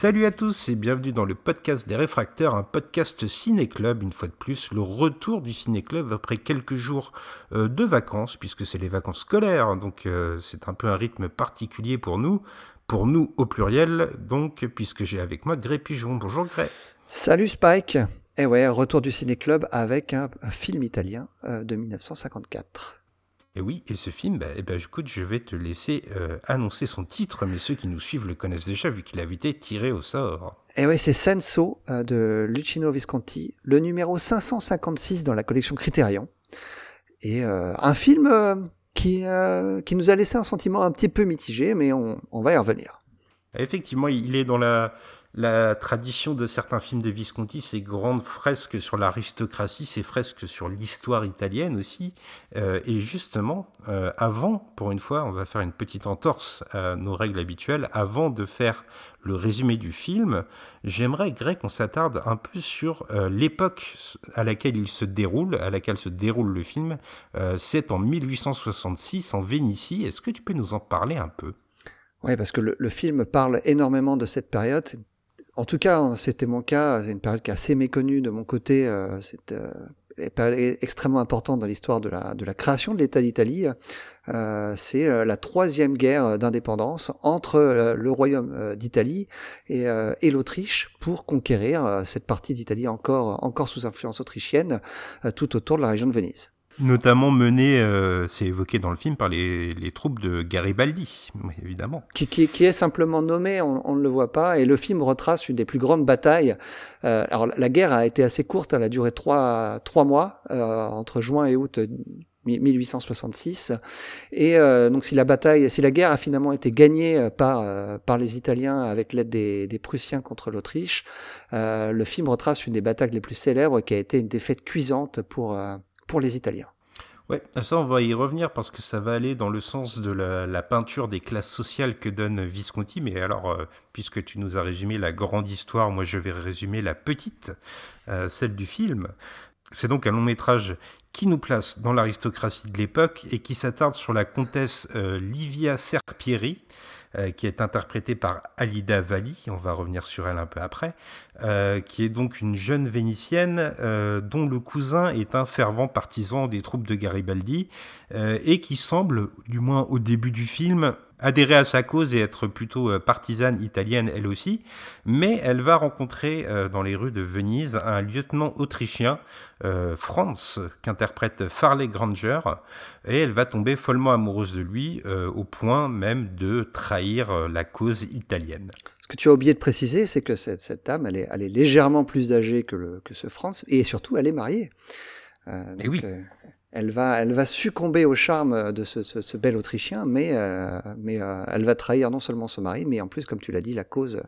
Salut à tous et bienvenue dans le podcast des réfracteurs, un podcast ciné-club, une fois de plus, le retour du ciné-club après quelques jours euh, de vacances, puisque c'est les vacances scolaires, donc euh, c'est un peu un rythme particulier pour nous, pour nous au pluriel, donc puisque j'ai avec moi Gré Pigeon. Bonjour Gré. Salut Spike Et ouais, retour du ciné-club avec un, un film italien euh, de 1954. Et oui, et ce film, bah, eh ben, écoute, je vais te laisser euh, annoncer son titre, mais ceux qui nous suivent le connaissent déjà vu qu'il a été tiré au sort. Et ouais, c'est Senso euh, de Lucino Visconti, le numéro 556 dans la collection Criterion. Et euh, un film qui, qui nous a laissé un sentiment un petit peu mitigé, mais on, on va y revenir. Effectivement, il est dans la, la tradition de certains films de Visconti, ces grandes fresques sur l'aristocratie, ces fresques sur l'histoire italienne aussi. Euh, et justement, euh, avant, pour une fois, on va faire une petite entorse à nos règles habituelles. Avant de faire le résumé du film, j'aimerais, Greg, qu'on s'attarde un peu sur euh, l'époque à laquelle il se déroule, à laquelle se déroule le film. C'est en 1866 en Vénitie. Est-ce que tu peux nous en parler un peu? Ouais, parce que le, film parle énormément de cette période. En tout cas, c'était mon cas. C'est une période qui est assez méconnue de mon côté. C'est une période extrêmement importante dans l'histoire de la, création de l'État d'Italie. Euh, c'est euh, la troisième guerre d'indépendance entre euh, le Royaume d'Italie et, l'Autriche pour conquérir cette partie d'Italie encore, sous influence autrichienne tout autour de la région de Venise. Notamment mené, euh, c'est évoqué dans le film, par les, les troupes de Garibaldi, évidemment. qui, qui, qui est simplement nommé, on, on ne le voit pas, et le film retrace une des plus grandes batailles. Euh, alors la guerre a été assez courte, elle a duré trois, trois mois, euh, entre juin et août 1866. Et euh, donc si la bataille, si la guerre a finalement été gagnée euh, par euh, par les Italiens avec l'aide des, des Prussiens contre l'Autriche, euh, le film retrace une des batailles les plus célèbres qui a été une défaite cuisante pour euh, pour les Italiens. Ouais, ça on va y revenir parce que ça va aller dans le sens de la, peinture des classes sociales que donne Visconti. Mais alors, euh, puisque tu nous as résumé la grande histoire, moi je vais résumer la petite, euh, celle du film. C'est donc un long métrage qui nous place dans l'aristocratie de l'époque et qui s'attarde sur la comtesse euh, Livia Serpieri, qui est interprétée par Alida Valli, on va revenir sur elle un peu après, euh, qui est donc une jeune vénitienne euh, dont le cousin est un fervent partisan des troupes de Garibaldi euh, et qui semble, du moins au début du film, adhérer à sa cause et être plutôt euh, partisane italienne elle aussi, mais elle va rencontrer euh, dans les rues de Venise un lieutenant autrichien, euh, Franz, qu'interprète Farley Granger, et elle va tomber follement amoureuse de lui au point même de trahir la cause italienne. Ce que tu as oublié de préciser, c'est que cette, cette dame, elle est, elle est légèrement plus âgée que, le, que ce Franz, et surtout, elle est mariée. Euh, Eh oui. euh, elle va, elle va succomber au charme de ce, bel Autrichien, mais, euh, mais euh, elle va trahir non seulement son mari, mais en plus, comme tu l'as dit, la cause,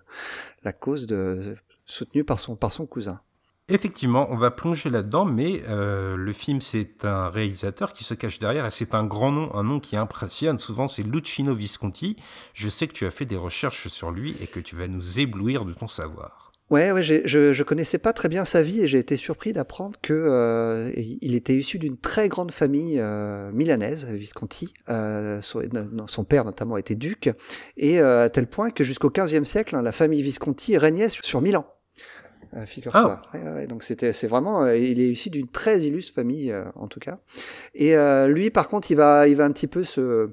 la cause de, soutenue par son, par son cousin. Effectivement, on va plonger là-dedans, mais euh, le film, c'est un réalisateur qui se cache derrière, et c'est un grand nom, un nom qui impressionne. Souvent, c'est Lucino Visconti. Je sais que tu as fait des recherches sur lui et que tu vas nous éblouir de ton savoir. Ouais, ouais, je, je connaissais pas très bien sa vie et j'ai été surpris d'apprendre que euh, il était issu d'une très grande famille euh, milanaise, Visconti. Euh, son, son père notamment était duc et euh, à tel point que jusqu'au XVe siècle, hein, la famille Visconti régnait sur, sur Milan. Euh, Figure-toi. Ouais, ouais, ouais, donc c'était, c'est vraiment, euh, il est issu d'une très illustre famille euh, en tout cas. Et euh, lui, par contre, il va, il va un petit peu se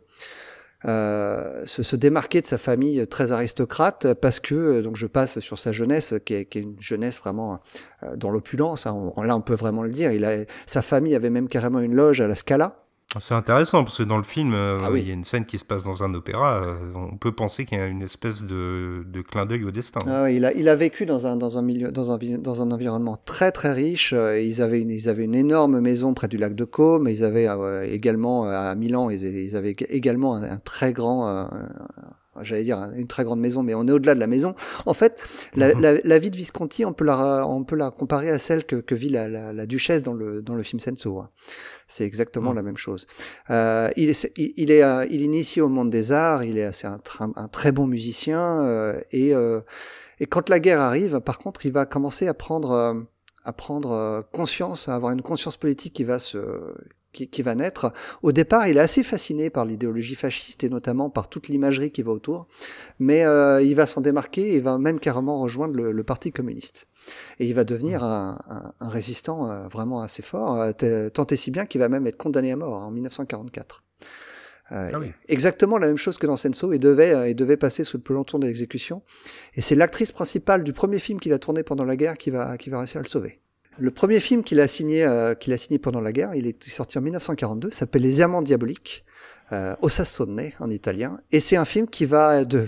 euh, se, se démarquer de sa famille très aristocrate parce que euh, donc je passe sur sa jeunesse qui est, qui est une jeunesse vraiment euh, dans l'opulence hein, on- là on peut vraiment le dire. Il a sa famille avait même carrément une loge à la Scala C'est intéressant parce que dans le film, euh, Ah oui. il y a une scène qui se passe dans un opéra. euh, on peut penser qu'il y a une espèce de, de clin d'œil au destin. Ah il a il a vécu dans un dans un milieu dans un vi- dans un environnement très très riche euh, ils avaient une ils avaient une énorme maison près du lac de Côme ils avaient euh, également à Milan ils, ils avaient également un, un très grand j'allais dire une très grande maison, mais on est au-delà de la maison. En fait, la, mhm. la, la, vie de Visconti, on peut la, on peut la comparer à celle que, que vit la, duchesse dans le, dans le film Senso. Hein. C'est exactement mhm. la même chose. Euh, il est, il, il est, euh, il initie au monde des arts. Il est, c'est un, un, très bon musicien euh, et euh, et quand la guerre arrive, par contre, il va commencer à prendre à prendre conscience, à avoir une conscience politique qui va se qui, va naître. Au départ, il est assez fasciné par l'idéologie fasciste et notamment par toute l'imagerie qui va autour, mais euh, il va s'en démarquer et va même carrément rejoindre le, Parti communiste. Et il va devenir un, résistant euh, vraiment assez fort, euh, tant et si bien qu'il va même être condamné à mort en 1944. Ah exactement la même chose que dans Senso et devait, et devait passer sous le peloton de l'exécution. Et c'est l'actrice principale du premier film qu'il a tourné pendant la guerre qui va, qui va réussir à le sauver. Le premier film qu'il a signé, euh, qu'il a signé pendant la guerre, il est sorti en 1942, s'appelle Les Amants diaboliques, euh, Osassone en italien, et c'est un film qui va de,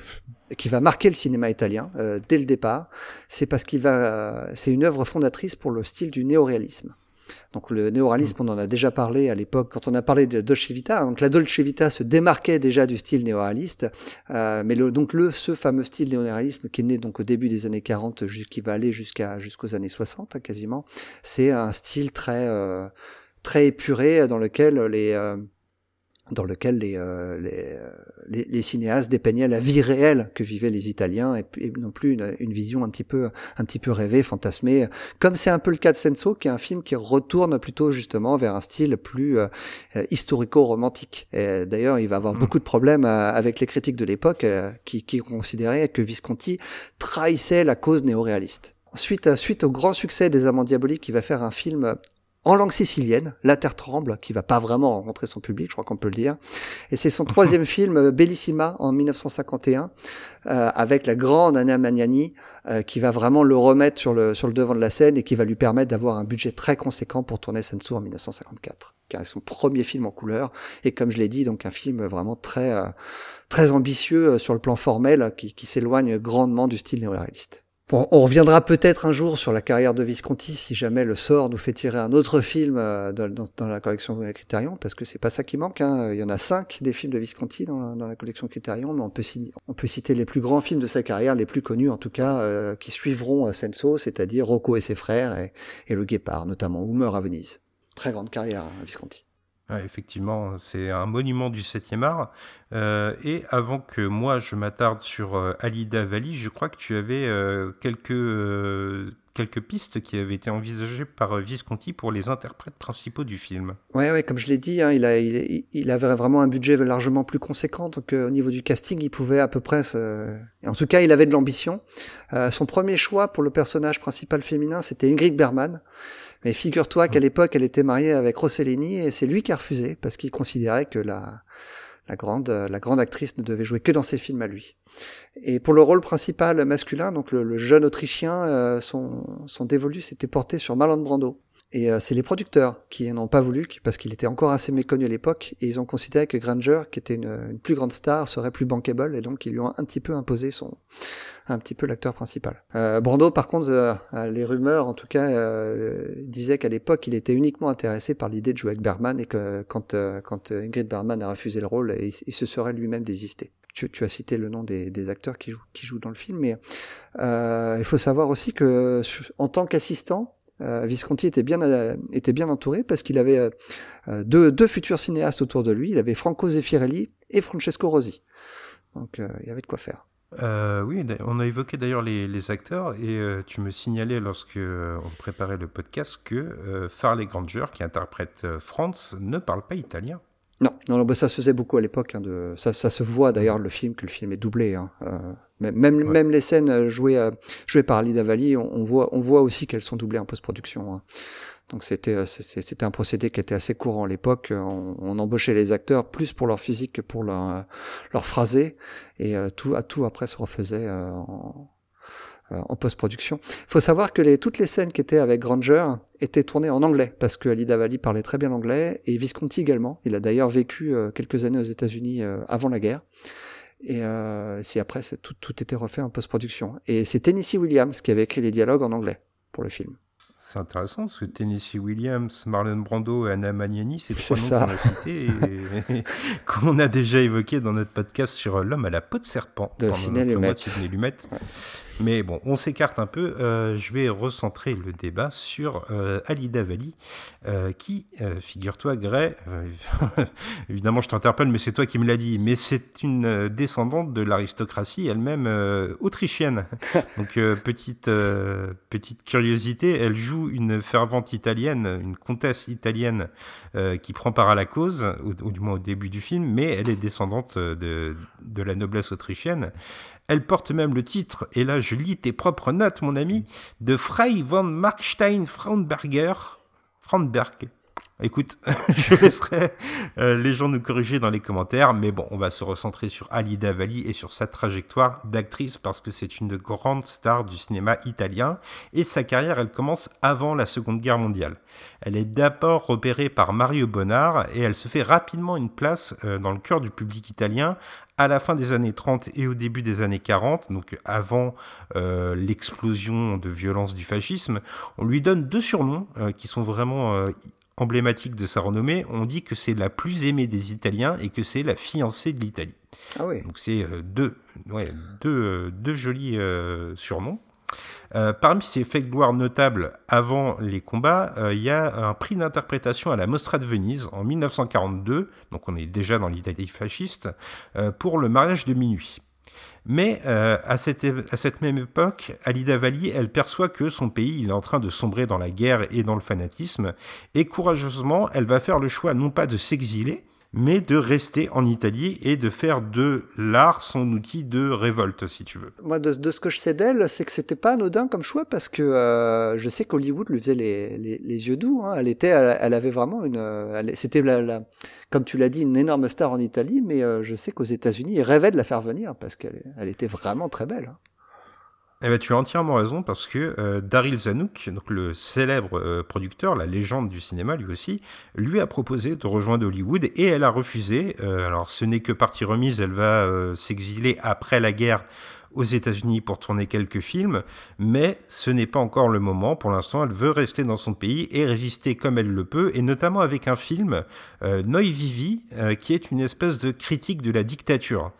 qui va marquer le cinéma italien euh, dès le départ. C'est parce qu'il va, euh, c'est une œuvre fondatrice pour le style du néoréalisme. Donc le néoréalisme, on en a déjà parlé à l'époque quand on a parlé de Dolce Vita. Donc la Dolce Vita se démarquait déjà du style néoréaliste, euh, mais le, donc le ce fameux style néoréalisme qui est né donc au début des années 40, qui va aller jusqu'à jusqu'aux années 60 hein, quasiment, c'est un style très euh, très épuré dans lequel les euh, dans lequel les, euh, euh, les, les, cinéastes dépeignaient la vie réelle que vivaient les Italiens et, non plus une, une, vision un petit peu un petit peu rêvée, fantasmée, comme c'est un peu le cas de Senso, qui est un film qui retourne plutôt justement vers un style plus euh, historico-romantique. Et d'ailleurs, il va avoir mmh. beaucoup de problèmes avec les critiques de l'époque qui, qui considéraient que Visconti trahissait la cause néo-réaliste. Suite, suite au grand succès des Amants Diaboliques, il va faire un film en langue sicilienne, La Terre tremble, qui va pas vraiment rencontrer son public, je crois qu'on peut le dire. Et c'est son troisième film, euh, Bellissima, en 1951, euh, avec la grande Anna Magnani, euh, qui va vraiment le remettre sur le, sur le devant de la scène et qui va lui permettre d'avoir un budget très conséquent pour tourner Senso en 1954, car c'est son premier film en couleur. Et comme je l'ai dit, donc un film vraiment très, très ambitieux sur le plan formel, qui, qui s'éloigne grandement du style néo-réaliste on reviendra peut-être un jour sur la carrière de Visconti si jamais le sort nous fait tirer un autre film euh, dans, la collection Criterion, parce que c'est pas ça qui manque. Hein. Il y en a cinq des films de Visconti dans, la collection Criterion, mais on peut, citer les plus grands films de sa carrière, les plus connus en tout cas, euh, qui suivront Senso, c'est-à-dire Rocco et ses frères et, et Le Guépard, notamment, ou Meurt à Venise. Très grande carrière, hein, Visconti effectivement, c'est un monument du 7e art. Euh, et avant que moi je m'attarde sur euh, Alida Valli, je crois que tu avais euh, quelques, quelques pistes qui avaient été envisagées par Visconti pour les interprètes principaux du film. Oui, ouais, comme je l'ai dit, hein, il, il, avait vraiment un budget largement plus conséquent, donc au niveau du casting, il pouvait à peu près... En tout cas, il avait de l'ambition. son premier choix pour le personnage principal féminin, c'était Ingrid Bergman. Mais figure-toi qu'à l'époque, elle était mariée avec Rossellini et c'est lui qui a refusé parce qu'il considérait que la, la grande, la grande actrice ne devait jouer que dans ses films à lui. Et pour le rôle principal masculin, donc le, jeune Autrichien, euh, son, son dévolu s'était porté sur Marlon Brando. Et euh, c'est les producteurs qui n'ont pas voulu, parce qu'il était encore assez méconnu à l'époque, et ils ont considéré que Granger, qui était une, plus grande star, serait plus bankable, et donc ils lui ont un petit peu imposé son, un petit peu l'acteur principal. Euh, Brando, par contre, euh, les rumeurs, en tout cas, euh, disaient qu'à l'époque, il était uniquement intéressé par l'idée de jouer avec Bergman, et que quand, euh, quand Ingrid Bergman a refusé le rôle, il, se serait lui-même désisté. Tu, tu, as cité le nom des, des, acteurs qui jouent, qui jouent dans le film, mais il faut savoir aussi que en tant qu'assistant, euh, Visconti était bien, euh, était bien entouré parce qu'il avait euh, deux, deux, futurs cinéastes autour de lui. Il avait Franco Zeffirelli et Francesco Rosi. Donc il y avait de quoi faire. oui, on a évoqué d'ailleurs les, les, acteurs et tu me signalais lorsque on préparait le podcast que Farley Granger, qui interprète Franz, ne parle pas italien. Non, non, bah, ça se faisait beaucoup à l'époque. Hein, de... ça, ça se voit d'ailleurs le film que le film est doublé. Hein. Euh, même, même les scènes euh, jouées, euh, jouées par Alida Valli, on, on, voit, on voit aussi qu'elles sont doublées en post-production. Hein. Donc c'était, euh, c'était un procédé qui était assez courant à l'époque. On, on, embauchait les acteurs plus pour leur physique que pour leur, leur phrasé, et tout, à tout après se refaisait en, euh, en post-production. Il faut savoir que les, toutes les scènes qui étaient avec Granger étaient tournées en anglais, parce que Alida Valli parlait très bien l'anglais, et Visconti également. Il a d'ailleurs vécu euh, quelques années aux États-Unis euh, avant la guerre. Et euh, c'est après, tout, tout était refait en post-production. Et c'est Tennessee Williams qui avait écrit les dialogues en anglais pour le film. C'est intéressant parce que Tennessee Williams, Marlon Brando et Anna Magnani, c'est trois noms qu'on a cités et, et qu'on a déjà évoqués dans notre podcast sur l'homme à la peau de serpent. De Lumet. Sidney Lumet. Mais bon, on s'écarte un peu. Euh, je vais recentrer le débat sur euh, Alida Valli, euh, qui, euh, figure-toi, Gray, évidemment je t'interpelle, mais c'est toi qui me l'as dit, mais c'est une descendante de l'aristocratie elle-même autrichienne. Donc petite petite curiosité, elle joue une fervente italienne, une comtesse italienne qui prend part à la cause, ou, ou du moins au début du film, mais elle est descendante de, de la noblesse autrichienne. Elle porte même le titre, et là je lis tes propres notes, mon ami, de Frei von Markstein Frauenberger. Frauenberg. Écoute, je laisserai euh, les gens nous corriger dans les commentaires, mais bon, on va se recentrer sur Alida Valli et sur sa trajectoire d'actrice parce que c'est une grande star du cinéma italien et sa carrière, elle commence avant la Seconde Guerre mondiale. Elle est d'abord repérée par Mario Bonnard et elle se fait rapidement une place euh, dans le cœur du public italien à la fin des années 30 et au début des années 40, donc avant euh, l'explosion de violence du fascisme. On lui donne deux surnoms euh, qui sont vraiment euh, emblématiques de sa renommée. On dit que c'est la plus aimée des Italiens et que c'est la fiancée de l'Italie. Ah oui. Donc c'est deux, ouais, deux, deux jolis surnoms. Euh, parmi ses faits de gloire notables avant les combats, euh, il y a un prix d'interprétation à la Mostra de Venise en 1942, donc on est déjà dans l'Italie fasciste, euh, pour le mariage de minuit. Mais à, cette, même époque, Alida Valli, elle perçoit que son pays est en train de sombrer dans la guerre et dans le fanatisme, et courageusement, elle va faire le choix non pas de s'exiler, mais de rester en Italie et de faire de l'art son outil de révolte, si tu veux. Moi, de, ce que je sais d'elle, c'est que c'était pas anodin comme choix parce que euh, je sais qu'Hollywood lui faisait les, les, yeux doux. hein. Elle était, elle, avait vraiment une, euh, c'était comme tu l'as dit, une énorme star en Italie, mais euh, je sais qu'aux États-Unis, ils rêvaient de la faire venir parce qu'elle, elle était vraiment très belle. hein. Eh ben, tu as entièrement raison parce que euh, Daryl Zanuck, donc le célèbre euh, producteur, la légende du cinéma lui aussi, lui a proposé de rejoindre Hollywood et elle a refusé. Euh, alors ce n'est que partie remise, elle va euh, s'exiler après la guerre aux États-Unis pour tourner quelques films, mais ce n'est pas encore le moment. Pour l'instant, elle veut rester dans son pays et résister comme elle le peut, et notamment avec un film, Noi Vivi, qui est une espèce de critique de la dictature.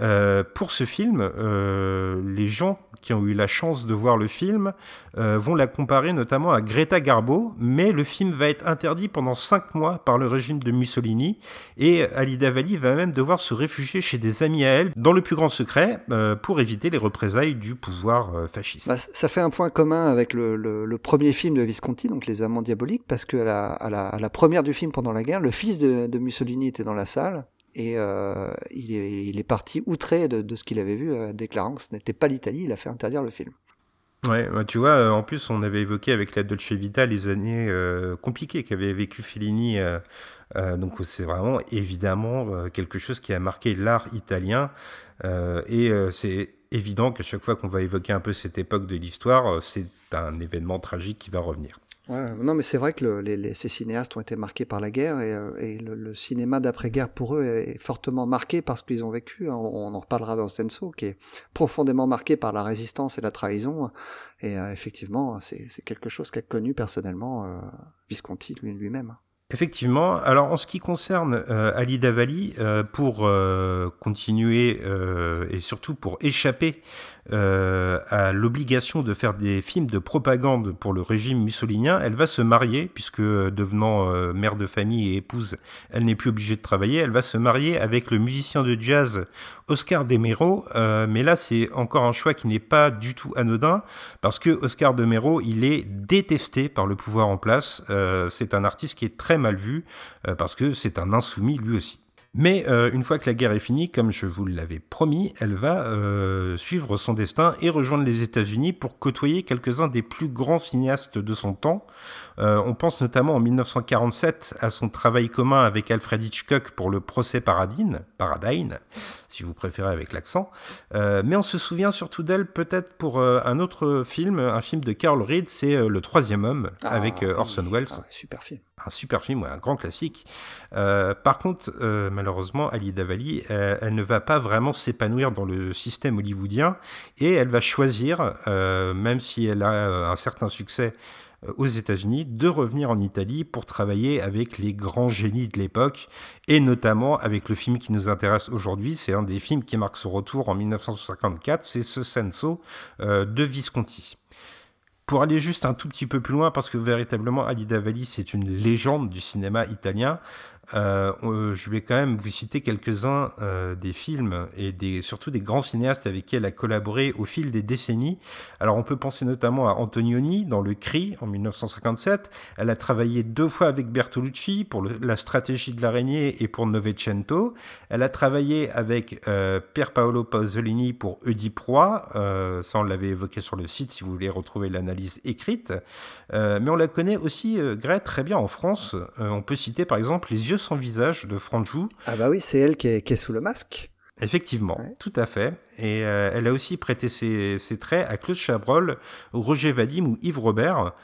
Euh, pour ce film, euh, les gens qui ont eu la chance de voir le film euh, vont la comparer notamment à Greta Garbo, mais le film va être interdit pendant cinq mois par le régime de Mussolini et Alida Valli va même devoir se réfugier chez des amis à elle dans le plus grand secret euh, pour éviter les représailles du pouvoir euh, fasciste. Bah, ça fait un point commun avec le, le, le premier film de Visconti, donc Les Amants Diaboliques, parce que à la, à la, à la première du film pendant la guerre, le fils de, de Mussolini était dans la salle et euh, il, est, parti outré de, ce qu'il avait vu, euh, déclarant que ce n'était pas l'Italie, il a fait interdire le film. Ouais, bah, tu vois, euh, en plus, on avait évoqué avec la Dolce Vita les années compliquées qu'avait vécu Fellini. donc, c'est vraiment évidemment quelque chose qui a marqué l'art italien. et c'est évident qu'à chaque fois qu'on va évoquer un peu cette époque de l'histoire, c'est un événement tragique qui va revenir. Non, mais c'est vrai que le, les, ces cinéastes ont été marqués par la guerre et, euh, le, cinéma d'après-guerre pour eux est fortement marqué par ce qu'ils ont vécu. hein. On, en reparlera dans Stenso, qui est profondément marqué par la résistance et la trahison. Et euh, effectivement, c'est quelque chose qu'a connu personnellement euh, Visconti lui- lui-même. Effectivement. Alors, en ce qui concerne Ali Davali, pour continuer et surtout pour échapper euh, à l'obligation de faire des films de propagande pour le régime mussolinien, elle va se marier, puisque euh, devenant euh, mère de famille et épouse, elle n'est plus obligée de travailler. Elle va se marier avec le musicien de jazz Oscar De Mero. Euh, mais là, c'est encore un choix qui n'est pas du tout anodin, parce que Oscar De Mero, il est détesté par le pouvoir en place. Euh, c'est un artiste qui est très mal vu, parce que c'est un insoumis lui aussi. Mais euh, une fois que la guerre est finie, comme je vous l'avais promis, elle va euh, suivre son destin et rejoindre les États-Unis pour côtoyer quelques-uns des plus grands cinéastes de son temps. Euh, on pense notamment en 1947 à son travail commun avec Alfred Hitchcock pour le procès Paradine, Paradine, si vous préférez avec l'accent. Mais on se souvient surtout d'elle peut-être pour un autre film, un film de Carol Reed, c'est Le Troisième Homme Ah, avec Orson oui. Welles Ah super film. Un super film, un grand classique. Euh, par contre, euh, malheureusement, Ali Davali, euh, elle ne va pas vraiment s'épanouir dans le système hollywoodien et elle va choisir, même si elle a un certain succès aux États-Unis de revenir en Italie pour travailler avec les grands génies de l'époque et notamment avec le film qui nous intéresse aujourd'hui. C'est un des films qui marque son retour en 1954, c'est ce Senso de Visconti pour aller juste un tout petit peu plus loin, parce que véritablement, Alida Valli, c'est une légende du cinéma italien. Euh, euh, je vais quand même vous citer quelques-uns euh, des films et surtout des grands cinéastes avec qui elle a collaboré au fil des décennies. Alors on peut penser notamment à Antonioni dans Le Cri en 1957. Elle a travaillé deux fois avec Bertolucci pour la stratégie de l'araignée et pour Novecento. Elle a travaillé avec Pier Paolo Pasolini pour Oedipe Roi. ça on l'avait évoqué sur le site si vous voulez retrouver l'analyse écrite. mais on la connaît aussi, très bien en France. on peut citer par exemple Les yeux sans visage de Franjou. Ah bah oui, c'est elle qui est, sous le masque. Effectivement, tout à fait. Et euh, elle a aussi prêté ses, traits à Claude Chabrol, Roger Vadim ou Yves Robert.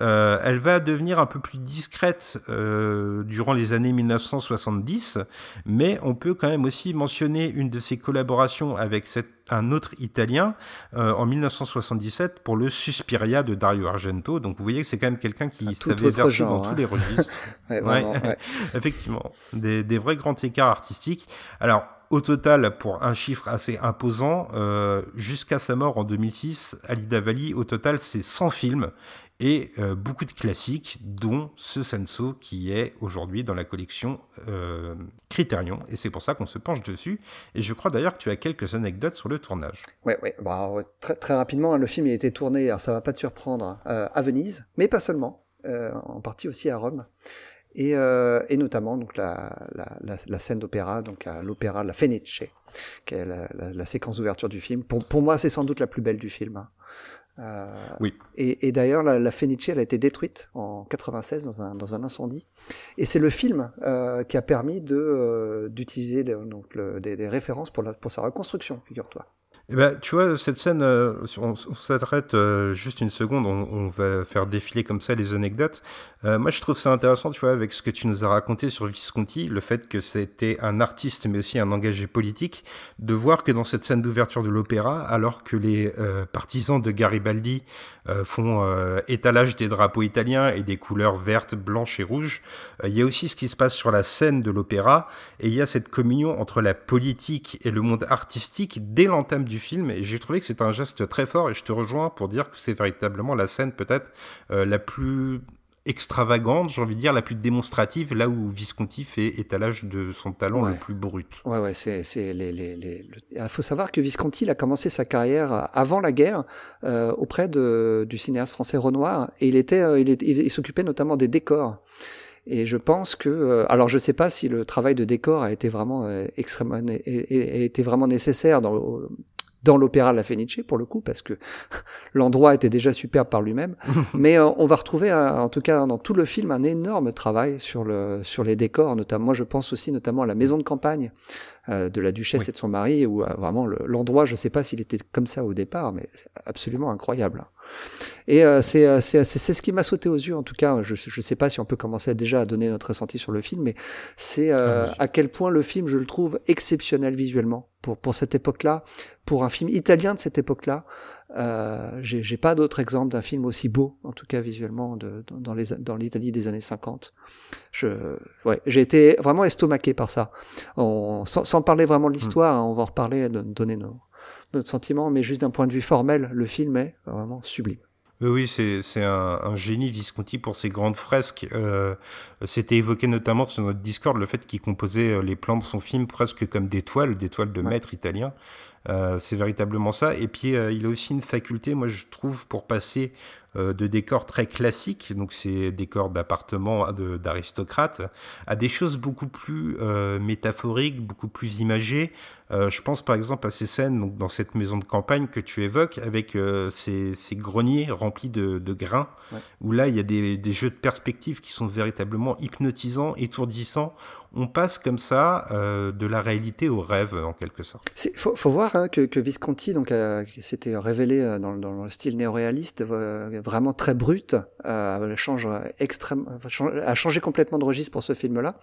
Euh, elle va devenir un peu plus discrète euh, durant les années 1970, mais on peut quand même aussi mentionner une de ses collaborations avec un autre Italien en 1977 pour le Suspiria de Dario Argento. Donc vous voyez que c'est quand même quelqu'un qui savait verser dans tous hein. les registres. Effectivement, des, des vrais grands écarts artistiques. Alors au total, pour un chiffre assez imposant, euh, jusqu'à sa mort en 2006, Alida Valli, au total, c'est 100 films et euh, beaucoup de classiques, dont ce Senso qui est aujourd'hui dans la collection euh, Criterion. Et c'est pour ça qu'on se penche dessus. Et je crois d'ailleurs que tu as quelques anecdotes sur le tournage. Oui, ouais. Bah, très, très, rapidement, hein, le film a été tourné, alors ça va pas te surprendre, à Venise, mais pas seulement, en partie aussi à Rome et, euh, notamment donc la, scène d'opéra, donc à l'opéra La Fenice, qui est la, séquence d'ouverture du film. Pour, pour moi, c'est sans doute la plus belle du film. Hein. Euh, oui. Et, et d'ailleurs, la, la, Fenice, elle a été détruite en 96 dans un, dans un incendie. Et c'est le film euh, qui a permis de euh, d'utiliser donc le, des, des, références pour, la, pour sa reconstruction, figure-toi. Eh ben, tu vois, cette scène, euh, on, s'arrête euh, juste une seconde, on, va faire défiler comme ça les anecdotes. Euh, moi, je trouve ça intéressant, tu vois, avec ce que tu nous as raconté sur Visconti, le fait que c'était un artiste, mais aussi un engagé politique, de voir que dans cette scène d'ouverture de l'opéra, alors que les partisans de Garibaldi font étalage des drapeaux italiens et des couleurs vertes, blanches et rouges, il y a aussi ce qui se passe sur la scène de l'opéra, et il y a cette communion entre la politique et le monde artistique dès l'entame du film et j'ai trouvé que c'est un geste très fort et je te rejoins pour dire que c'est véritablement la scène peut-être euh, la plus extravagante, j'ai envie de dire, la plus démonstrative, là où Visconti fait étalage de son talent le plus brut. Ouais, ouais, c'est, c'est les, les, les, Il faut savoir que Visconti, il a commencé sa carrière avant la guerre euh, auprès de, du cinéaste français Renoir, et il était, euh, il, il s'occupait notamment des décors. Et je pense que, euh, alors je sais pas si le travail de décor a été vraiment euh, extrêmement, a, été vraiment nécessaire dans dans l'opéra La Fenice pour le coup parce que l'endroit était déjà superbe par lui-même. Mais euh, on va retrouver en tout cas dans tout le film un énorme travail sur le sur les décors notamment moi je pense aussi notamment à la maison de campagne euh, de la duchesse et de son mari, où euh, vraiment l'endroit, je ne sais pas s'il était comme ça au départ, mais absolument incroyable. Et euh, c'est c'est ce qui m'a sauté aux yeux, en tout cas. Je ne sais pas si on peut commencer déjà à donner notre ressenti sur le film, mais c'est ah à quel point le film, je le trouve exceptionnel visuellement pour pour cette époque-là, pour un film italien de cette époque-là. Euh, j'ai pas d'autre exemple d'un film aussi beau, en tout cas visuellement, de, dans les dans l'Italie des années 50. Je, ouais, j'ai été vraiment estomaqué par ça. On, sans, sans parler vraiment de hmm. l'histoire, hein, on va en reparler, donner nos, notre sentiment, mais juste d'un point de vue formel, le film est vraiment sublime. Oui, c'est un, un, génie Visconti pour ses grandes fresques. Euh, C'était évoqué notamment sur notre Discord le fait qu'il composait euh, les plans de son film presque comme des toiles, des toiles de maître italien. Euh, c'est véritablement ça. Et puis, euh, il a aussi une faculté, moi je trouve, pour passer de décors très classiques, donc ces décors d'appartements d'aristocrates, à des choses beaucoup plus métaphoriques, beaucoup plus imagées. je pense par exemple à ces scènes donc, dans cette maison de campagne que tu évoques, avec ces, greniers remplis de, grains, où là, il y a des, des, jeux de perspective qui sont véritablement hypnotisants, étourdissants on passe comme ça euh, de la réalité au rêve en quelque sorte. Il faut, faut, voir hein, que, que, Visconti donc euh, s'était révélé euh, dans, dans, le style néoréaliste vraiment très brut, change extrême, a changé complètement de registre pour ce film-là.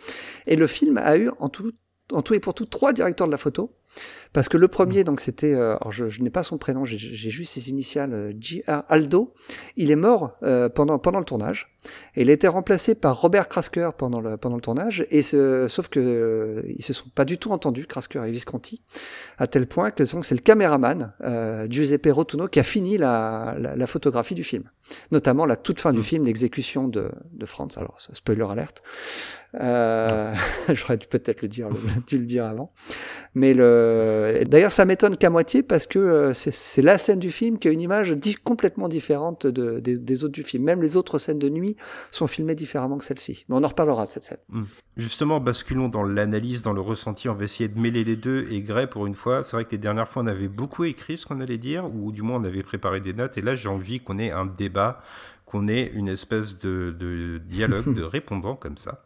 Et le film a eu en tout, en tout et pour tout trois directeurs de la photo Parce que le premier, donc c'était, euh, alors je, je n'ai pas son prénom, j'ai juste ses initiales, euh, J.R. Aldo. Il est mort euh, pendant pendant le tournage. Et il a été remplacé par Robert Krasker pendant le pendant le tournage. Et ce, sauf que euh, ils se sont pas du tout entendus, Krasker et Visconti, à tel point que donc c'est le caméraman euh, Giuseppe Rotuno qui a fini la, la, la photographie du film, notamment la toute fin du film, l'exécution de de Franz. Alors spoiler alerte. Euh, J'aurais dû peut-être le dire, le, dû le dire avant. Mais le, d'ailleurs, ça m'étonne qu'à moitié parce que euh, c'est- la scène du film qui a une image complètement différente de, des, des autres du film. Même les autres scènes de nuit sont filmées différemment que celle-ci. Mais on en reparlera de cette scène. Justement, basculons dans l'analyse, dans le ressenti. On va essayer de mêler les deux. Et Gray, pour une fois, c'est vrai que les dernières fois, on avait beaucoup écrit ce qu'on allait dire, ou du moins on avait préparé des notes. Et là, j'ai envie qu'on ait un débat, qu'on ait une espèce de, de dialogue, de répondant comme ça.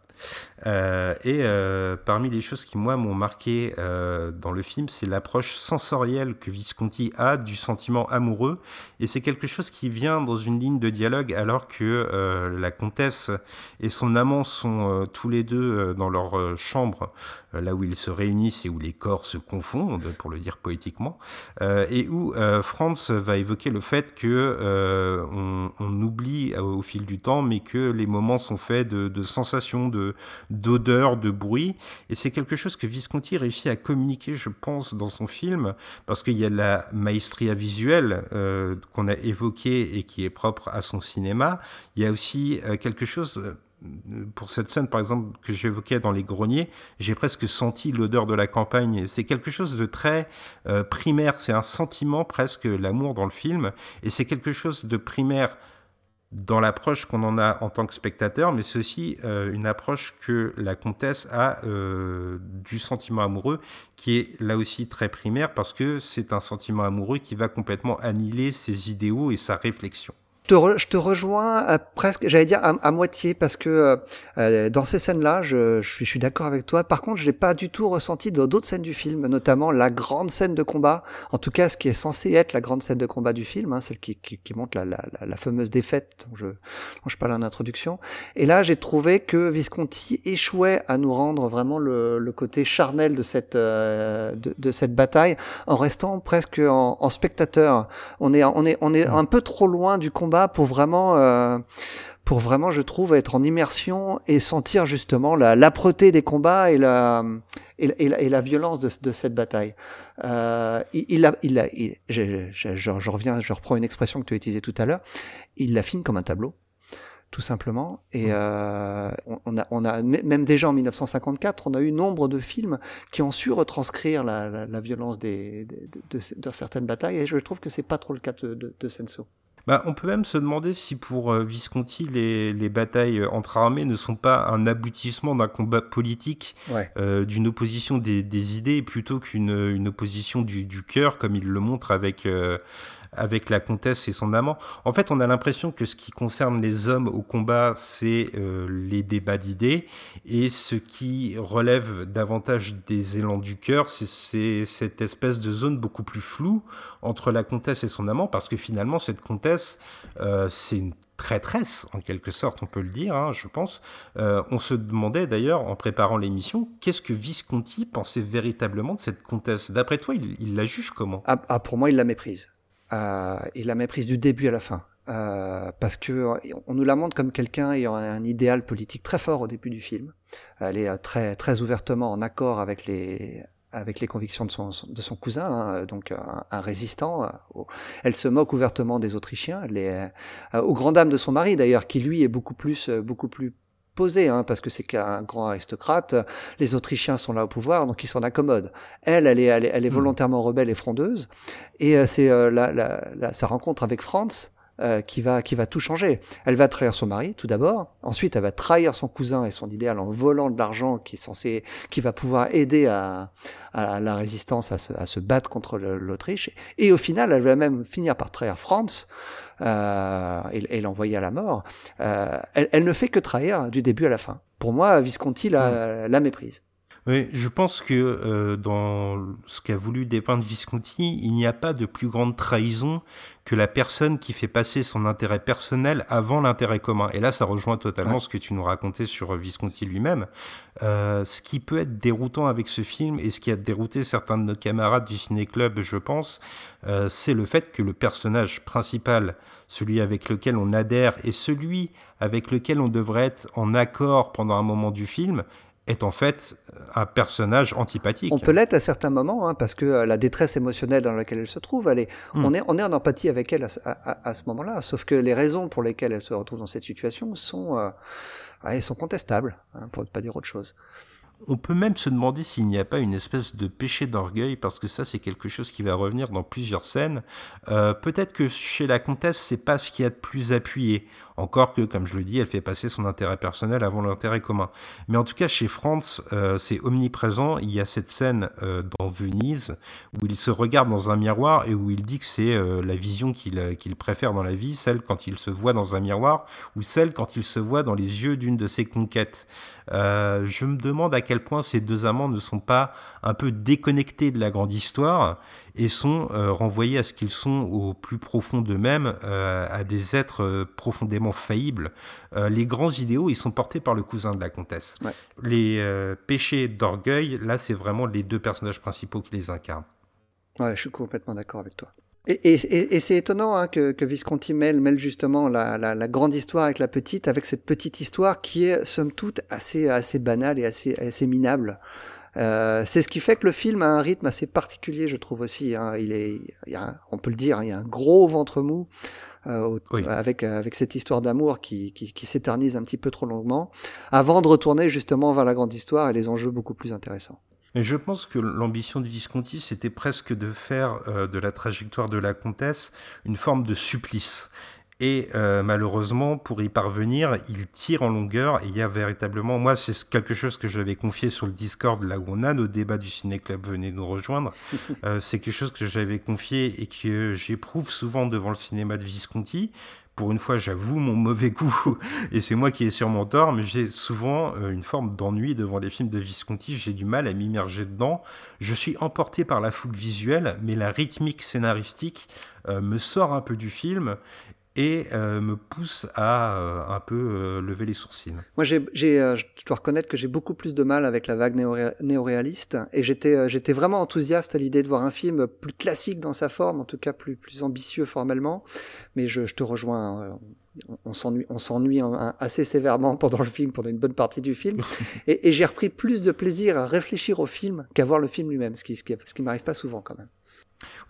Euh, et euh, parmi les choses qui, moi, m'ont marqué euh, dans le film, c'est l'approche sensorielle que Visconti a du sentiment amoureux. Et c'est quelque chose qui vient dans une ligne de dialogue alors que la comtesse et son amant sont tous les deux dans leur chambre, là où ils se réunissent et où les corps se confondent, pour le dire poétiquement, et où Franz va évoquer le fait que on, oublie au fil du temps, mais que les moments sont faits de, de sensations, de d'odeurs, de bruit, et c'est quelque chose que Visconti réussit à communiquer, je pense, dans son film, parce qu'il y a la maestria visuelle euh, qu'on a évoquée et qui est propre à son cinéma. Il y a aussi euh, quelque chose euh, pour cette scène, par exemple, que j'évoquais dans les greniers, j'ai presque senti l'odeur de la campagne. C'est quelque chose de très primaire, c'est un sentiment presque, l'amour dans le film, et c'est quelque chose de primaire dans l'approche qu'on en a en tant que spectateur, mais c'est aussi euh, une approche que la comtesse a euh, du sentiment amoureux, qui est là aussi très primaire, parce que c'est un sentiment amoureux qui va complètement annihiler ses idéaux et sa réflexion. Je te, re- je te rejoins à presque, j'allais dire à, à moitié, parce que euh, euh, dans ces scènes-là, je, je suis, je suis d'accord avec toi. Par contre, je l'ai pas du tout ressenti dans d'autres scènes du film, notamment la grande scène de combat. En tout cas, ce qui est censé être la grande scène de combat du film, hein, celle qui, qui, qui montre la, la, la, la fameuse défaite dont je, dont je parle en introduction. Et là, j'ai trouvé que Visconti échouait à nous rendre vraiment le, le côté charnel de cette, euh, de, de cette bataille, en restant presque en, en spectateur. On est, on est, on est un peu trop loin du combat pour vraiment, euh, pour vraiment, je trouve, être en immersion et sentir justement la l'âpreté des combats et la et, la- et la, et la violence de, de cette bataille. Euh, il, il a, il a, il- je, je, je, je reviens, je reprends une expression que tu as utilisée tout à l'heure. Il la filme comme un tableau tout simplement. Et euh, on, a, on a même déjà en 1954, on a eu nombre de films qui ont su retranscrire la, la, la violence des, de, de, de- de certaines batailles. Et je trouve que c'est pas trop le cas de, de, de Senso. Bah, on peut même se demander si pour euh, Visconti, les, les batailles entre armées ne sont pas un aboutissement d'un combat politique, Ouais. euh, d'une opposition des, des idées, plutôt qu'une une opposition du, du cœur, comme il le montre avec, euh, avec la comtesse et son amant. En fait, on a l'impression que ce qui concerne les hommes au combat, c'est euh, les débats d'idées, et ce qui relève davantage des élans du cœur, c'est- cette espèce de zone beaucoup plus floue entre la comtesse et son amant, parce que finalement, cette comtesse, euh, c'est une traîtresse, en quelque sorte, on peut le dire, hein, je pense. Euh, on se demandait d'ailleurs, en préparant l'émission, qu'est-ce que Visconti pensait véritablement de cette comtesse? D'après toi, il, il la juge comment? Ah, ah, pour moi, il la méprise. Euh, il la méprise du début à la fin. Euh, parce que euh, on nous la montre comme quelqu'un ayant un idéal politique très fort au début du film. Elle est euh, très très ouvertement en accord avec les avec les convictions de son de son cousin, hein, donc un, résistant. euh, Elle se moque ouvertement des Autrichiens. Elle est euh, au grand dame de son mari d'ailleurs, qui lui est beaucoup plus euh, beaucoup plus hein, parce que c'est qu'un grand aristocrate. Les Autrichiens sont là au pouvoir, donc ils s'en accommodent. Elle, elle est, elle est, elle est Mhm. volontairement rebelle et frondeuse. Et euh, c'est euh, la, la, la- sa rencontre avec Franz euh, qui va qui va tout changer. Elle va trahir son mari tout d'abord. Ensuite, elle va trahir son cousin et son idéal en volant de l'argent qui est censé qui va pouvoir aider à, à la résistance à se, à se battre contre l'Autriche. Et au final, elle va même finir par trahir Franz euh, et, et l'envoyer à la mort. Euh, elle, elle ne fait que trahir du début à la fin. Pour moi, Visconti la, la méprise. Oui, je pense que euh, dans ce qu'a voulu dépeindre Visconti, il n'y a pas de plus grande trahison que la personne qui fait passer son intérêt personnel avant l'intérêt commun. Et là, ça rejoint totalement ce que tu nous racontais sur Visconti lui-même. Euh, ce qui peut être déroutant avec ce film, et ce qui a dérouté certains de nos camarades du ciné-club, je pense, euh, c'est le fait que le personnage principal, celui avec lequel on adhère, et celui avec lequel on devrait être en accord pendant un moment du film, est en fait un personnage antipathique. On peut l'être à certains moments, hein, parce que euh, la détresse émotionnelle dans laquelle elle se trouve, elle est, Hmm. on, est, on est en empathie avec elle à, ce- à- à- à ce moment-là. Sauf que les raisons pour lesquelles elle se retrouve dans cette situation sont, euh, ouais, sont contestables, hein, pour ne pas dire autre chose. On peut même se demander s'il n'y a pas une espèce de péché d'orgueil, parce que ça, c'est quelque chose qui va revenir dans plusieurs scènes. Euh, Peut-être que chez la comtesse, c'est pas ce qu'il y a de plus appuyé. Encore que, comme je le dis, elle fait passer son intérêt personnel avant l'intérêt commun. Mais en tout cas, chez Franz, euh, c'est omniprésent. Il y a cette scène euh, dans Venise où il se regarde dans un miroir et où il dit que c'est euh, la vision qu'il préfère dans la vie, celle quand il se voit dans un miroir ou celle quand il se voit dans les yeux d'une de ses conquêtes. Je me demande à quel point ces deux amants ne sont pas un peu déconnectés de la grande histoire et sont renvoyés à ce qu'ils sont au plus profond d'eux-mêmes, à des êtres euh, profondément faillibles. Euh, les grands idéaux, ils sont portés par le cousin de la comtesse. Ouais. Les euh, péchés d'orgueil, là, c'est vraiment les deux personnages principaux qui les incarnent. Ouais, je suis complètement d'accord avec toi. Et, et, et, et c'est étonnant hein, que, que Visconti mêle, mêle justement la, la, la grande histoire avec la petite, avec cette petite histoire qui est somme toute assez, assez banale et assez, assez minable. Euh, c'est ce qui fait que le film a un rythme assez particulier, je trouve aussi. Hein. Il est, il y a, on peut le dire, il y a un gros ventre mou euh, au- Oui. avec avec cette histoire d'amour qui, qui, qui s'éternise un petit peu trop longuement, avant de retourner justement vers la grande histoire et les enjeux beaucoup plus intéressants. Mais je pense que l'ambition de Visconti, c'était presque de faire euh, de la trajectoire de la comtesse une forme de supplice. Et euh, malheureusement, pour y parvenir, il tire en longueur. Et il y a véritablement, moi, c'est quelque chose que j'avais confié sur le Discord, là où on a nos débats du Ciné Club, venez nous rejoindre. Euh, c'est quelque chose que j'avais confié et que j'éprouve souvent devant le cinéma de Visconti. Pour une fois, j'avoue mon mauvais goût, et c'est moi qui ai sur mon tort, mais j'ai souvent euh, une forme d'ennui devant les films de Visconti. J'ai du mal à m'immerger dedans. Je suis emporté par la fougue visuelle, mais la rythmique scénaristique me sort un peu du film et euh, me pousse à euh, un peu euh, lever les sourcils. Moi, j'ai, euh, je dois reconnaître que j'ai beaucoup plus de mal avec la vague néoré- néoréaliste, et j'étais, euh, j'étais vraiment enthousiaste à l'idée de voir un film plus classique dans sa forme, en tout cas plus, plus ambitieux formellement. Mais je, je te rejoins. euh, on- s'ennuie, on s'ennuie assez sévèrement pendant le film, pendant une bonne partie du film, et, et j'ai repris plus de plaisir à réfléchir au film qu'à voir le film lui-même, ce qui, ce qui, ce qui m'arrive pas souvent quand même.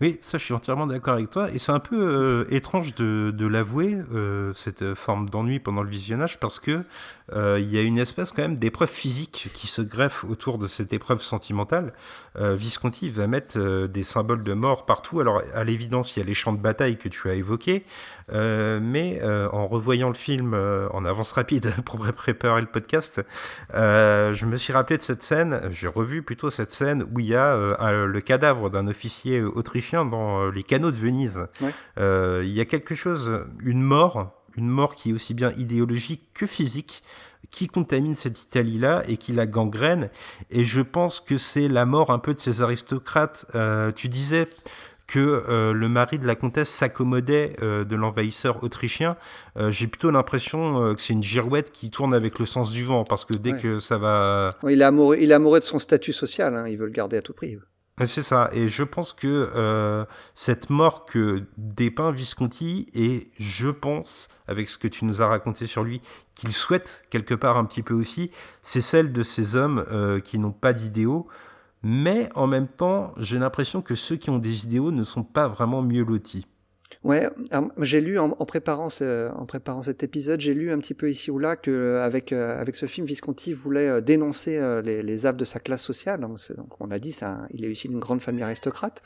Oui, ça, je suis entièrement d'accord avec toi. Et c'est un peu euh, étrange de, l'avouer, euh, cette forme d'ennui pendant le visionnage, parce que euh, il y a une espèce quand même d'épreuve physique qui se greffe autour de cette épreuve sentimentale. Euh, Visconti va mettre euh, des symboles de mort partout. Alors, à l'évidence, il y a les champs de bataille que tu as évoqués, mais en revoyant le film en avance rapide pour préparer le podcast, je me suis rappelé de cette scène, j'ai revu plutôt cette scène où il y a un- le cadavre d'un officier autrichien dans les canaux de Venise. Ouais. Il y a quelque chose, une mort, une mort qui est aussi bien idéologique que physique, qui contamine cette Italie-là et qui la gangrène. Et je pense que c'est la mort un peu de ces aristocrates. Euh, tu disais que euh, le mari de la comtesse s'accommodait euh, de l'envahisseur autrichien. Euh, J'ai plutôt l'impression que c'est une girouette qui tourne avec le sens du vent, parce que dès Ouais. que ça va... Ouais, Il est amoureux, il est amoureux de son statut social, hein, il veut le garder à tout prix. C'est ça, et je pense que euh, cette mort que dépeint Visconti, et je pense, avec ce que tu nous as raconté sur lui, qu'il souhaite quelque part un petit peu aussi, c'est celle de ces hommes euh, qui n'ont pas d'idéaux, mais en même temps, j'ai l'impression que ceux qui ont des idéaux ne sont pas vraiment mieux lotis. Ouais, j'ai lu en, en préparant ce, en préparant cet épisode, j'ai lu un petit peu ici ou là que euh, avec euh, avec ce film, Visconti voulait euh, dénoncer les, les affres de sa classe sociale. Donc, on l'a dit, un- il est issu d'une grande famille aristocrate.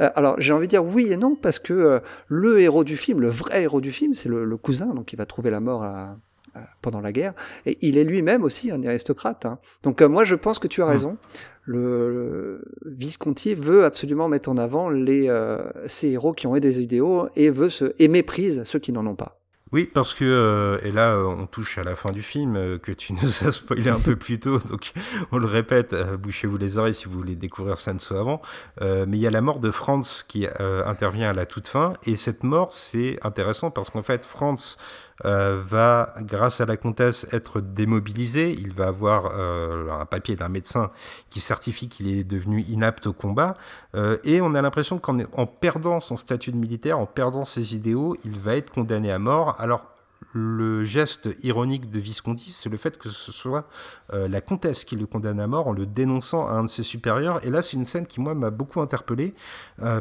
Euh, alors j'ai envie de dire oui et non parce que euh, le héros du film, le vrai héros du film, c'est le, le cousin, donc il va trouver la mort à- à- pendant la guerre, et il est lui-même aussi un aristocrate. hein. Donc euh, moi je pense que tu as raison. Le, Visconti veut absolument mettre en avant les euh, ces héros qui ont des idéaux et veut se méprise ceux qui n'en ont pas. Oui, parce que, euh, et là, euh, on touche à la fin du film, que tu nous as spoilé un peu plus tôt, donc on le répète, bouchez-vous les oreilles si vous voulez découvrir soit avant. mais il y a la mort de Franz qui intervient à la toute fin, et cette mort, c'est intéressant parce qu'en fait, Franz euh, va, grâce à la comtesse, être démobilisé. Il va avoir euh, un papier d'un médecin qui certifie qu'il est devenu inapte au combat. Euh, et on a l'impression qu'en en perdant son statut de militaire, en perdant ses idéaux, il va être condamné à mort. Alors, le geste ironique de Visconti, c'est le fait que ce soit la comtesse qui le condamne à mort en le dénonçant à un de ses supérieurs. Et là, c'est une scène qui, moi, m'a beaucoup interpellé,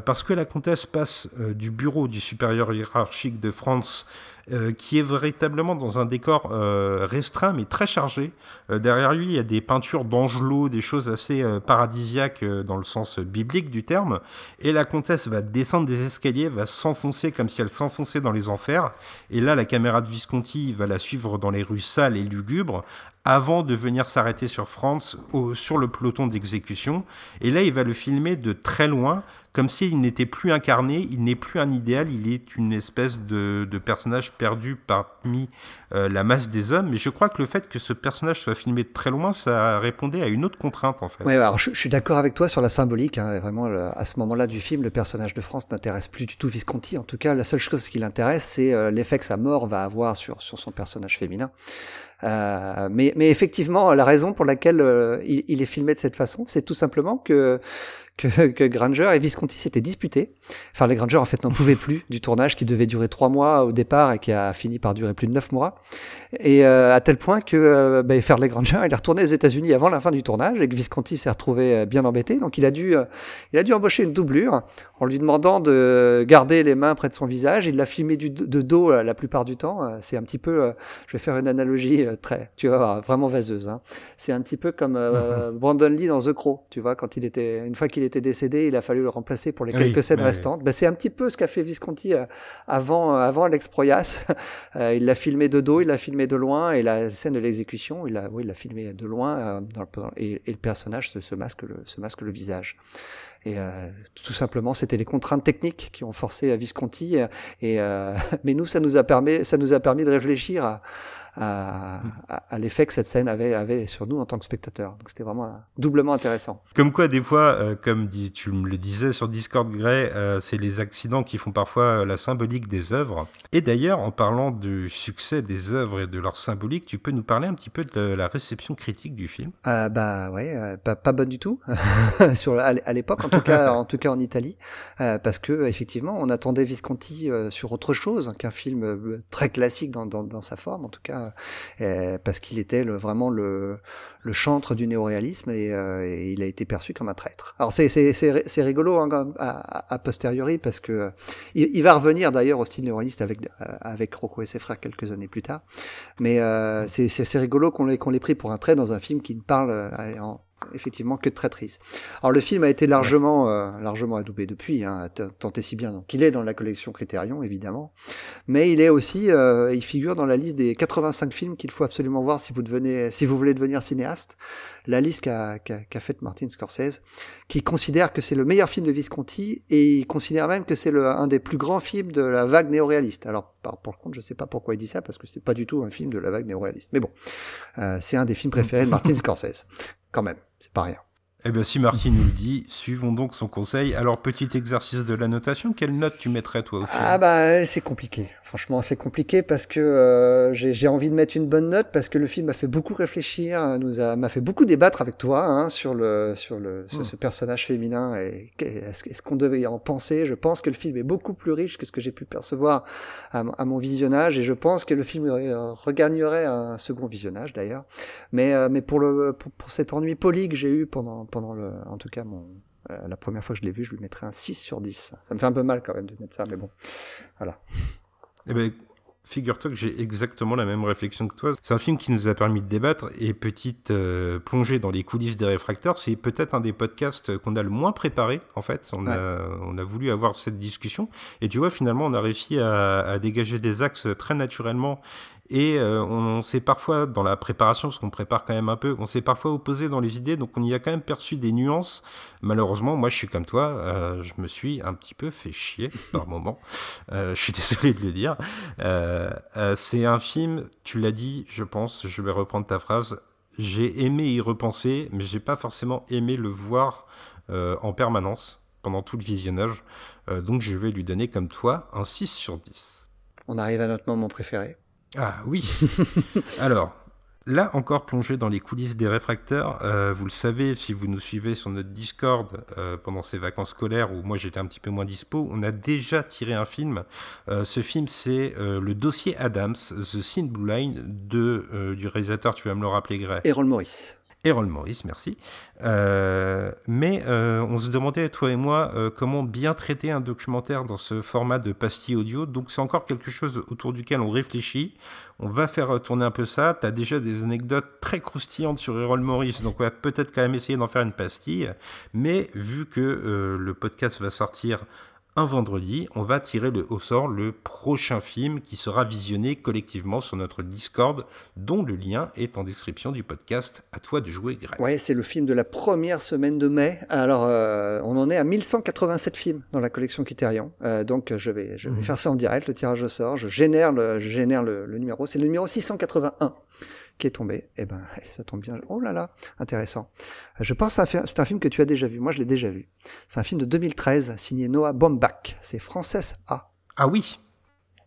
parce que la comtesse passe du bureau du supérieur hiérarchique de France euh, qui est véritablement dans un décor euh, restreint mais très chargé. Euh, derrière lui, il y a des peintures d'angelots, des choses assez paradisiaques dans le sens biblique du terme. Et la comtesse va descendre des escaliers, va s'enfoncer comme si elle s'enfonçait dans les enfers. Et là, la caméra de Visconti va la suivre dans les rues sales et lugubres avant de venir s'arrêter sur France, sur le peloton d'exécution. Et là, il va le filmer de très loin, comme s'il n'était plus incarné, il n'est plus un idéal, il est une espèce de, personnage perdu parmi euh, la masse des hommes. Mais je crois que le fait que ce personnage soit filmé de très loin, ça répondait à une autre contrainte en fait. Oui, alors je, suis d'accord avec toi sur la symbolique. Hein, vraiment, à ce moment-là du film, le personnage de France n'intéresse plus du tout Visconti. En tout cas, la seule chose qui l'intéresse, c'est euh, l'effet que sa mort va avoir sur, sur son personnage féminin. Euh, mais, mais, effectivement, la raison pour laquelle il, il, est filmé de cette façon, c'est tout simplement que que, que Granger et Visconti s'étaient disputés. Enfin, les Granger en fait n'en pouvaient plus du tournage qui devait durer trois mois au départ et qui a fini par durer plus de neuf mois. Et euh, à tel point que euh, bah, Fairley Granger il est retourné aux États-Unis avant la fin du tournage et que Visconti s'est retrouvé euh, bien embêté. Donc il a dû, euh, il a dû embaucher une doublure en lui demandant de garder les mains près de son visage. Il l'a filmé du, de dos la plupart du temps. C'est un petit peu, je vais faire une analogie très, tu vois, vraiment vaseuse. Hein. C'est un petit peu comme Brandon Lee dans The Crow, tu vois, quand il était, une fois qu'il était décédé, il a fallu le remplacer pour les quelques scènes restantes. Ben, c'est un petit peu ce qu'a fait Visconti euh, avant, euh, avant l'exproyas. Euh, il l'a filmé de dos, il l'a filmé de loin, et la scène de l'exécution, il l'a, oui, il filmé de loin, dans et, le personnage se, se, masque le, se masque le visage. Et tout simplement, c'était les contraintes techniques qui ont forcé Visconti. Et, mais nous, ça nous a permis, ça nous a permis de réfléchir à, à, à, l'effet que cette scène avait, avait sur nous en tant que spectateurs. Donc c'était vraiment doublement intéressant. Comme quoi, des fois, euh, comme dit, tu me le disais sur Discord Grey, euh, c'est les accidents qui font parfois euh, la symbolique des œuvres. Et d'ailleurs, en parlant du succès des œuvres et de leur symbolique, tu peux nous parler un petit peu de la réception critique du film? Euh, Bah ouais, pas, pas, bonne du tout sur à l'époque, en tout cas, en tout cas en Italie, parce que effectivement, on attendait Visconti sur autre chose qu'un film très classique dans, dans, dans sa forme, en tout cas euh, parce qu'il était le, vraiment le, le chantre du néoréalisme et, euh, et, il a été perçu comme un traître. Alors c'est c'est rigolo hein, à, a posteriori parce que il, il va revenir d'ailleurs au style néoréaliste avec avec Rocco et ses frères quelques années plus tard, mais euh, c'est rigolo qu'on l'ait qu'on l'ait pris pour un trait dans un film qui parle euh, en, effectivement que de traîtrise. Alors le film a été largement euh, largement adoubé depuis, hein, tant et si bien. Donc il est dans la collection Criterion évidemment, mais il est aussi, euh, il figure dans la liste des 85 films qu'il faut absolument voir si vous devenez, si vous voulez devenir cinéaste. La liste qu'a qu'a faite Martin Scorsese, qui considère que c'est le meilleur film de Visconti et il considère même que c'est le un des plus grands films de la vague néoréaliste. Alors par, contre, je sais pas pourquoi il dit ça parce que c'est pas du tout un film de la vague néoréaliste. Mais bon, euh, c'est un des films préférés de Martin Scorsese quand même, c'est pas rien. Eh bien, si Martine nous le dit, suivons donc son conseil. Alors, petit exercice de la notation, quelle note tu mettrais toi au film Ah bah, c'est compliqué. Franchement, c'est compliqué parce que euh, j'ai envie de mettre une bonne note parce que le film m'a fait beaucoup réfléchir, nous a m'a fait beaucoup débattre avec toi hein, sur le sur le sur hmm. ce personnage féminin et est-ce qu'on devait en penser? Je pense que le film est beaucoup plus riche que ce que j'ai pu percevoir à, mon visionnage et je pense que le film regagnerait un second visionnage d'ailleurs. Mais euh, mais pour le pour, pour cet ennui poli que j'ai eu pendant pendant le, en tout cas, mon, euh, la première fois que je l'ai vu, je lui mettrais un 6 sur 10. Ça me fait un peu mal quand même de mettre ça, mais bon, voilà. Eh ben, Figure-toi que j'ai exactement la même réflexion que toi. C'est un film qui nous a permis de débattre et petite euh, plongée dans les coulisses des réfracteurs, c'est peut-être un des podcasts qu'on a le moins préparé en fait. On, a, on a voulu avoir cette discussion et tu vois finalement on a réussi à, à dégager des axes très naturellement et euh, on s'est parfois, dans la préparation, parce qu'on prépare quand même un peu, on s'est parfois opposé dans les idées, donc on y a quand même perçu des nuances. Malheureusement, moi je suis comme toi, euh, je me suis un petit peu fait chier par moment. Euh, je suis désolé de le dire. Euh, euh, c'est un film, tu l'as dit, je pense, je vais reprendre ta phrase. J'ai aimé y repenser, mais j'ai pas forcément aimé le voir euh, en permanence pendant tout le visionnage. Euh, donc je vais lui donner comme toi un 6 sur 10. On arrive à notre moment préféré. Ah oui. Alors, là encore plongé dans les coulisses des réfracteurs, euh, vous le savez si vous nous suivez sur notre Discord euh, pendant ces vacances scolaires où moi j'étais un petit peu moins dispo, on a déjà tiré un film. Euh, ce film c'est le dossier Adams, The Sin Blue Line de, du réalisateur, tu vas me le rappeler Grey. Errol Morris. Errol Morris, merci. Euh, mais euh, on se demandait, toi et moi, euh, comment bien traiter un documentaire dans ce format de pastille audio. Donc c'est encore quelque chose autour duquel on réfléchit. On va faire tourner un peu ça. Tu as déjà des anecdotes très croustillantes sur Errol Morris, donc on va peut-être quand même essayer d'en faire une pastille. Mais vu que le podcast va sortir un vendredi, on va tirer le, au sort le prochain film qui sera visionné collectivement sur notre Discord, dont le lien est en description du podcast. À toi de jouer, Greg. Ouais, c'est le film de la première semaine de mai. Alors, euh, on en est à 1187 films dans la collection Criterion. Euh, donc, je vais, je vais Mhm. faire ça en direct, le tirage au sort. Je génère le, je génère le, le numéro. C'est le numéro 681 qui est tombé. Eh ben, ça tombe bien. Oh là là, intéressant. Je pense que c'est un film que tu as déjà vu. Moi, je l'ai déjà vu. C'est un film de 2013, signé Noah Baumbach. C'est Frances A. Ah oui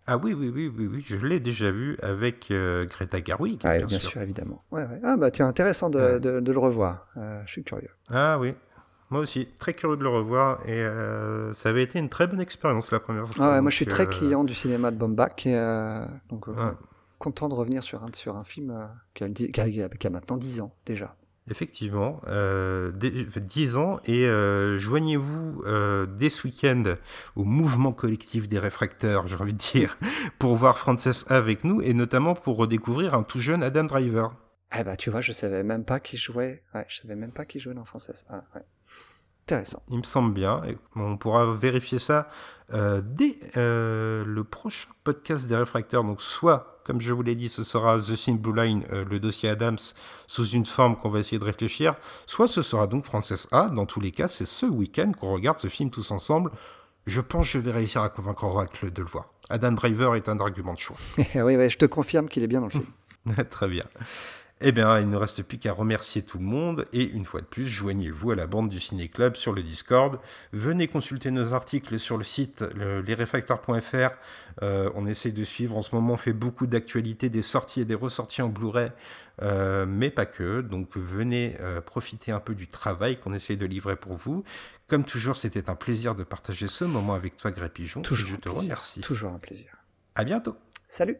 Ah oui, oui, oui, oui, oui, je l'ai déjà vu avec euh, Greta Garwick, Ouais, bien, bien sûr. sûr, évidemment. Ouais, ouais. Ah bah, tiens, intéressant de, Ouais. de, de le revoir. Euh, je suis curieux. Ah oui, moi aussi, très curieux de le revoir, et euh, ça avait été une très bonne expérience la première fois. Ah ouais, moi je suis très euh, client du cinéma de Baumbach et euh, donc Ouais. Content de revenir sur un, sur un film euh, qui, a, dix- qui a- qui a maintenant 10 ans déjà. Effectivement, euh, dé- fait 10 ans, et euh, joignez-vous euh, dès ce week-end au mouvement collectif des réfracteurs, j'ai envie de dire, pour voir Frances avec nous, et notamment pour redécouvrir un tout jeune Adam Driver. Eh bah tu vois, je savais même pas qui jouait. Ouais, je savais même pas qui jouait dans Française. Ah, ouais. Intéressant. Il me semble bien. Et on pourra vérifier ça euh, dès euh, le prochain podcast des réfracteurs. Donc, soit, comme je vous l'ai dit, ce sera The Sin Blue Line, euh, le dossier Adams, sous une forme qu'on va essayer de réfléchir. Soit ce sera donc Frances A. Dans tous les cas, c'est ce week-end qu'on regarde ce film tous ensemble. Je pense que je vais réussir à convaincre Oracle de le voir. Adam Driver est un argument de choix. oui, ouais, je te confirme qu'il est bien dans le film. Très bien. Eh bien, il ne reste plus qu'à remercier tout le monde et une fois de plus, joignez-vous à la bande du Ciné Club sur le Discord. Venez consulter nos articles sur le site le- lesrefacteurs.fr. Euh, on essaie de suivre. En ce moment, on fait beaucoup d'actualités, des sorties et des ressorties en Blu-ray, euh, mais pas que. Donc, venez euh, profiter un peu du travail qu'on essaie de livrer pour vous. Comme toujours, c'était un plaisir de partager ce moment avec toi, Gré Pigeon. Toujours je un te plaisir. remercie. Toujours un plaisir. À bientôt. Salut